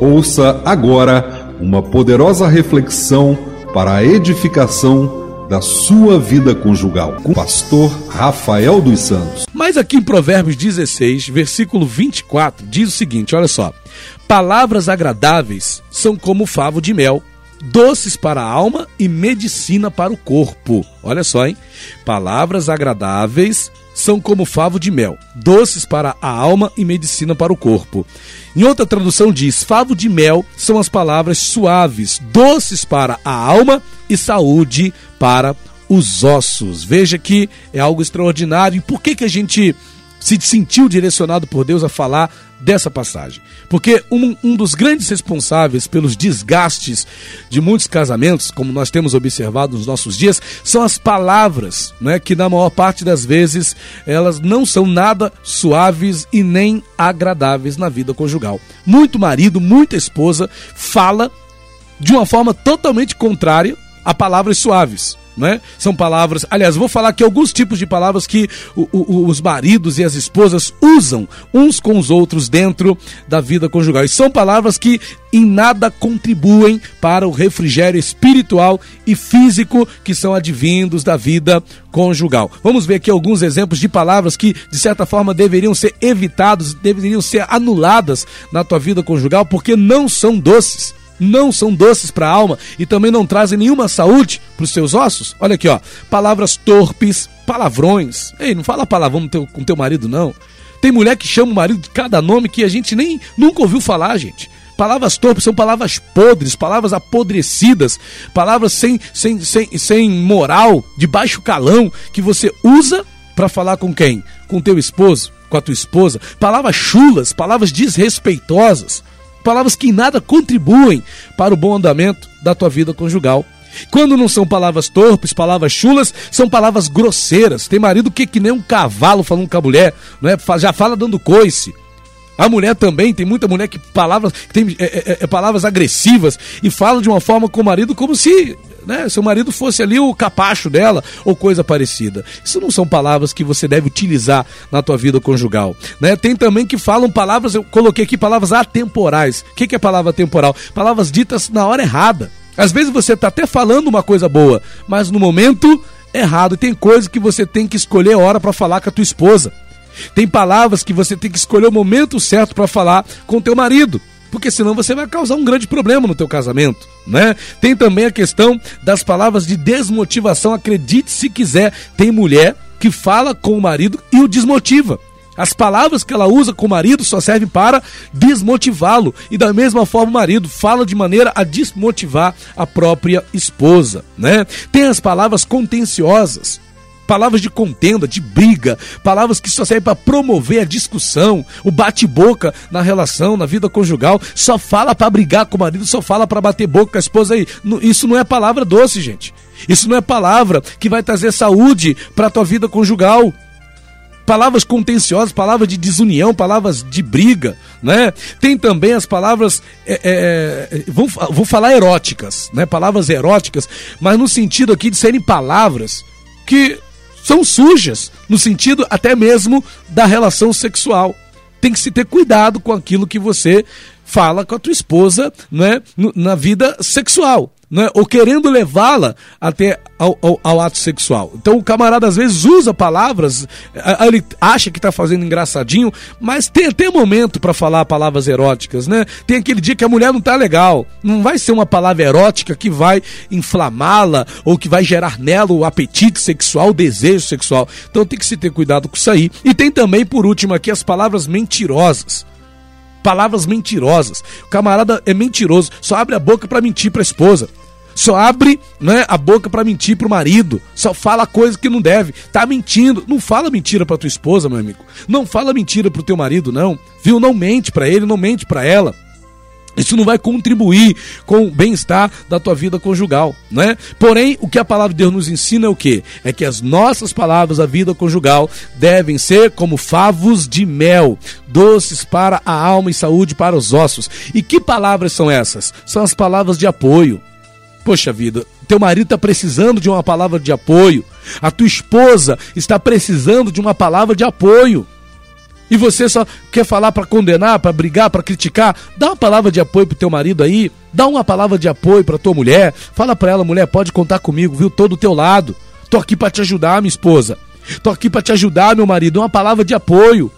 Ouça agora uma poderosa reflexão para a edificação da sua vida conjugal com o pastor Rafael dos Santos. Mas aqui em Provérbios 16, versículo 24, diz o seguinte: olha só. Palavras agradáveis são como favo de mel, doces para a alma e medicina para o corpo. Olha só, hein? Palavras agradáveis são como favo de mel, doces para a alma e medicina para o corpo. Em outra tradução diz: favo de mel são as palavras suaves, doces para a alma e saúde para os ossos. Veja que é algo extraordinário. E por que, que a gente se sentiu direcionado por Deus a falar dessa passagem. Porque um, um, dos grandes responsáveis pelos desgastes de muitos casamentos, como nós temos observado nos nossos dias, são as palavras, né, que na maior parte das vezes elas não são nada suaves e nem agradáveis na vida conjugal. Muito marido, muita esposa fala de uma forma totalmente contrária a palavras suaves né? São palavras. Aliás, vou falar aqui alguns tipos de palavras que o, o, os maridos e as esposas usam uns com os outros dentro da vida conjugal. E são palavras que em nada contribuem para o refrigério espiritual e físico que são advindos da vida conjugal. Vamos ver aqui alguns exemplos de palavras que, de certa forma, deveriam ser evitados, deveriam ser anuladas na tua vida conjugal, porque não são doces não são doces para a alma e também não trazem nenhuma saúde para os seus ossos? Olha aqui, ó. Palavras torpes, palavrões. Ei, não fala palavrão com teu, com teu marido, não. Tem mulher que chama o marido de cada nome que a gente nem nunca ouviu falar, gente. Palavras torpes são palavras podres, palavras apodrecidas, palavras sem, sem, sem, sem moral, de baixo calão, que você usa para falar com quem? Com teu esposo, com a tua esposa. Palavras chulas, palavras desrespeitosas palavras que em nada contribuem para o bom andamento da tua vida conjugal. Quando não são palavras torpes, palavras chulas, são palavras grosseiras. Tem marido que é que nem um cavalo falando com a mulher, não é? já fala dando coice. A mulher também, tem muita mulher que palavras, tem é, é, é, palavras agressivas e fala de uma forma com o marido como se né, seu marido fosse ali o capacho dela ou coisa parecida. Isso não são palavras que você deve utilizar na tua vida conjugal. Né? Tem também que falam palavras, eu coloquei aqui palavras atemporais. O que, que é palavra temporal? Palavras ditas na hora errada. Às vezes você está até falando uma coisa boa, mas no momento errado. Tem coisas que você tem que escolher a hora para falar com a tua esposa. Tem palavras que você tem que escolher o momento certo para falar com teu marido porque senão você vai causar um grande problema no teu casamento, né? Tem também a questão das palavras de desmotivação, acredite se quiser, tem mulher que fala com o marido e o desmotiva. As palavras que ela usa com o marido só servem para desmotivá-lo. E da mesma forma o marido fala de maneira a desmotivar a própria esposa, né? Tem as palavras contenciosas palavras de contenda, de briga, palavras que só servem para promover a discussão, o bate-boca na relação, na vida conjugal, só fala para brigar com o marido, só fala para bater boca com a esposa aí. Isso não é palavra doce, gente. Isso não é palavra que vai trazer saúde para a tua vida conjugal palavras contenciosas, palavras de desunião, palavras de briga, né? Tem também as palavras, é, é, é vou, vou falar eróticas, né? Palavras eróticas, mas no sentido aqui de serem palavras que são sujas, no sentido até mesmo da relação sexual. Tem que se ter cuidado com aquilo que você fala com a tua esposa né, na vida sexual né, ou querendo levá-la até ao, ao, ao, ato sexual. Então o camarada às vezes usa palavras, ele acha que está fazendo engraçadinho, mas tem até momento para falar palavras eróticas, né? Tem aquele dia que a mulher não está legal, não vai ser uma palavra erótica que vai inflamá-la ou que vai gerar nela o apetite sexual, o desejo sexual. Então tem que se ter cuidado com isso aí. E tem também, por último, aqui as palavras mentirosas palavras mentirosas. O camarada é mentiroso, só abre a boca para mentir para a esposa. Só abre né, a boca para mentir pro marido. Só fala coisa que não deve. Tá mentindo. Não fala mentira pra tua esposa, meu amigo. Não fala mentira pro teu marido, não. Viu? Não mente para ele, não mente para ela. Isso não vai contribuir com o bem-estar da tua vida conjugal, né? Porém, o que a palavra de Deus nos ensina é o quê? É que as nossas palavras da vida conjugal devem ser como favos de mel, doces para a alma e saúde para os ossos. E que palavras são essas? São as palavras de apoio. Poxa vida, teu marido está precisando de uma palavra de apoio. A tua esposa está precisando de uma palavra de apoio. e você só quer falar para condenar, para brigar, para criticar, dá uma palavra de apoio pro teu marido aí, dá uma palavra de apoio pra tua mulher, fala para ela, mulher, pode contar comigo, viu? Tô do teu lado. Tô aqui para te ajudar, minha esposa. Tô aqui para te ajudar, meu marido, uma palavra de apoio.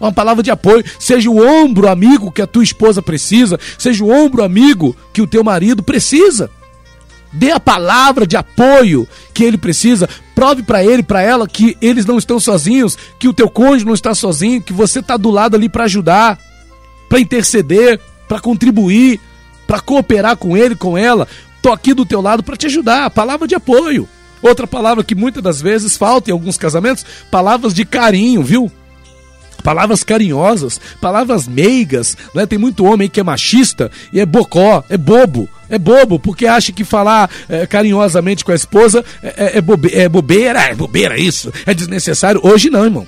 Uma palavra de apoio, seja o ombro amigo que a tua esposa precisa, seja o ombro amigo que o teu marido precisa. Dê a palavra de apoio que ele precisa. Prove para ele, para ela que eles não estão sozinhos, que o teu cônjuge não está sozinho, que você está do lado ali para ajudar, para interceder, para contribuir, para cooperar com ele, com ela. Tô aqui do teu lado para te ajudar. Palavra de apoio. Outra palavra que muitas das vezes falta em alguns casamentos, palavras de carinho, viu? palavras carinhosas, palavras meigas, né? Tem muito homem que é machista e é bocó, é bobo, é bobo, porque acha que falar é, carinhosamente com a esposa é, é, é, bobe, é bobeira, é bobeira isso, é desnecessário. Hoje não, irmão.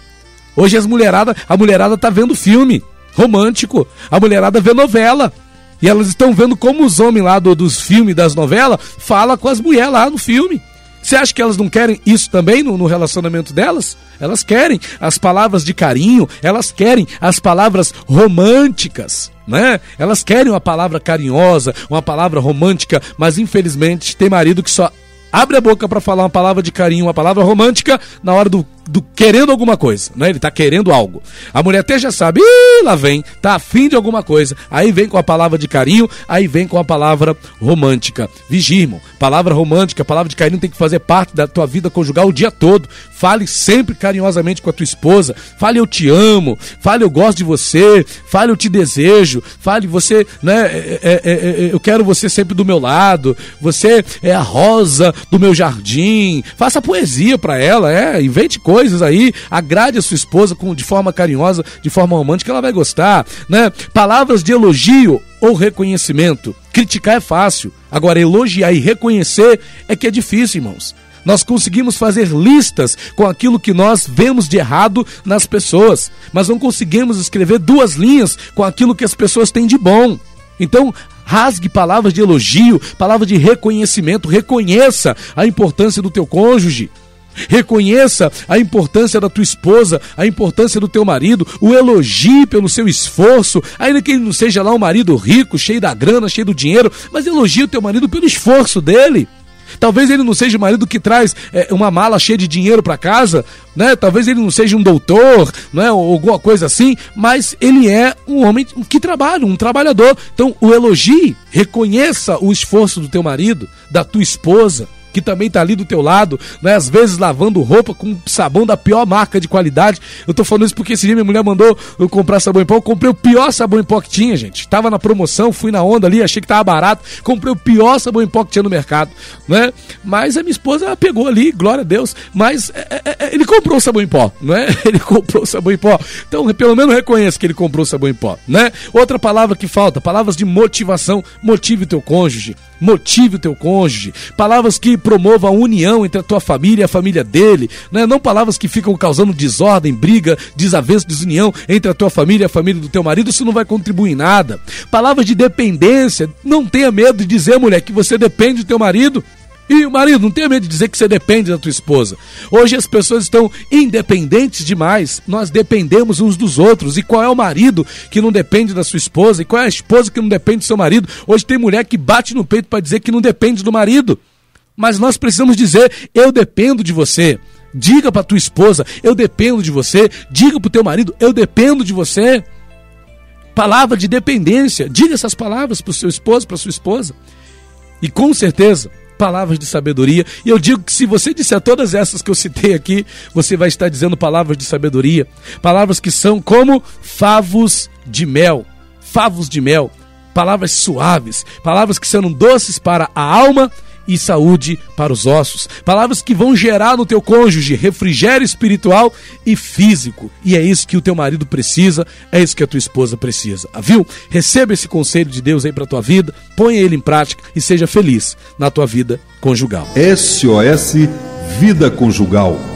Hoje as mulherada, a mulherada tá vendo filme romântico, a mulherada vê novela. E elas estão vendo como os homens lá do, dos filmes, das novelas, fala com as mulheres lá no filme. Você acha que elas não querem isso também no, no, relacionamento delas? Elas querem as palavras de carinho, elas querem as palavras românticas, né? Elas querem uma palavra carinhosa, uma palavra romântica, mas infelizmente tem marido que só abre a boca para falar uma palavra de carinho, uma palavra romântica na hora do do querendo alguma coisa, né? Ele tá querendo algo. A mulher até já sabe, Ih, lá vem, tá afim de alguma coisa. Aí vem com a palavra de carinho, aí vem com a palavra romântica. Vigia, irmão. Palavra romântica, palavra de carinho tem que fazer parte da tua vida conjugal o dia todo. Fale sempre carinhosamente com a tua esposa. Fale eu te amo. Fale eu gosto de você. Fale eu te desejo. Fale você, né? É, é, é, é eu quero você sempre do meu lado. Você é a rosa do meu jardim. Faça poesia para ela, é. Invente coisas coisas aí, agrade a sua esposa com, de forma carinhosa, de forma romântica, ela vai gostar, né? Palavras de elogio ou reconhecimento. Criticar é fácil, agora elogiar e reconhecer é que é difícil, irmãos. Nós conseguimos fazer listas com aquilo que nós vemos de errado nas pessoas, mas não conseguimos escrever duas linhas com aquilo que as pessoas têm de bom. Então, rasgue palavras de elogio, palavras de reconhecimento, reconheça a importância do teu cônjuge. Reconheça a importância da tua esposa, a importância do teu marido, o elogie pelo seu esforço, ainda que ele não seja lá um marido rico, cheio da grana, cheio do dinheiro, mas elogie o teu marido pelo esforço dele. Talvez ele não seja o marido que traz é, uma mala cheia de dinheiro para casa, né? Talvez ele não seja um doutor, né? Ou alguma coisa assim, mas ele é um homem que trabalha, um trabalhador. Então, o reconheça o esforço do teu marido, da tua esposa que também tá ali do teu lado, né? Às vezes lavando roupa com sabão da pior marca de qualidade. Eu tô falando isso porque esse dia minha mulher mandou eu comprar sabão em pó. Eu comprei o pior sabão em pó que tinha, gente. Tava na promoção, fui na onda ali, achei que tava barato. Comprei o pior sabão em pó que tinha no mercado, né? Mas a minha esposa pegou ali, glória a Deus. Mas é, é, é ele comprou o sabão em pó, não é? Ele comprou o sabão em pó. Então, pelo menos reconheça que ele comprou o sabão em pó, né? Outra palavra que falta, palavras de motivação. Motive teu cônjuge motive o teu cônjuge, palavras que promovam a união entre a tua família e a família dele, né? não palavras que ficam causando desordem, briga, desavença, desunião entre a tua família e a família do teu marido, isso não vai contribuir em nada. Palavras de dependência, não tenha medo de dizer, mulher, que você depende do teu marido. E o marido, não tenha medo de dizer que você depende da tua esposa. Hoje as pessoas estão independentes demais. Nós dependemos uns dos outros. E qual é o marido que não depende da sua esposa? E qual é a esposa que não depende do seu marido? Hoje tem mulher que bate no peito para dizer que não depende do marido. Mas nós precisamos dizer: eu dependo de você. Diga para tua esposa: eu dependo de você. Diga para o teu marido: eu dependo de você. Palavra de dependência. Diga essas palavras para o seu esposo, para sua esposa. E com certeza palavras de sabedoria. E eu digo que se você disser todas essas que eu citei aqui, você vai estar dizendo palavras de sabedoria, palavras que são como favos de mel, favos de mel, palavras suaves, palavras que são doces para a alma e saúde para os ossos. Palavras que vão gerar no teu cônjuge refrigério espiritual e físico. E é isso que o teu marido precisa, é isso que a tua esposa precisa. Viu? Receba esse conselho de Deus aí para tua vida, ponha ele em prática e seja feliz na tua vida conjugal. SOS Vida Conjugal.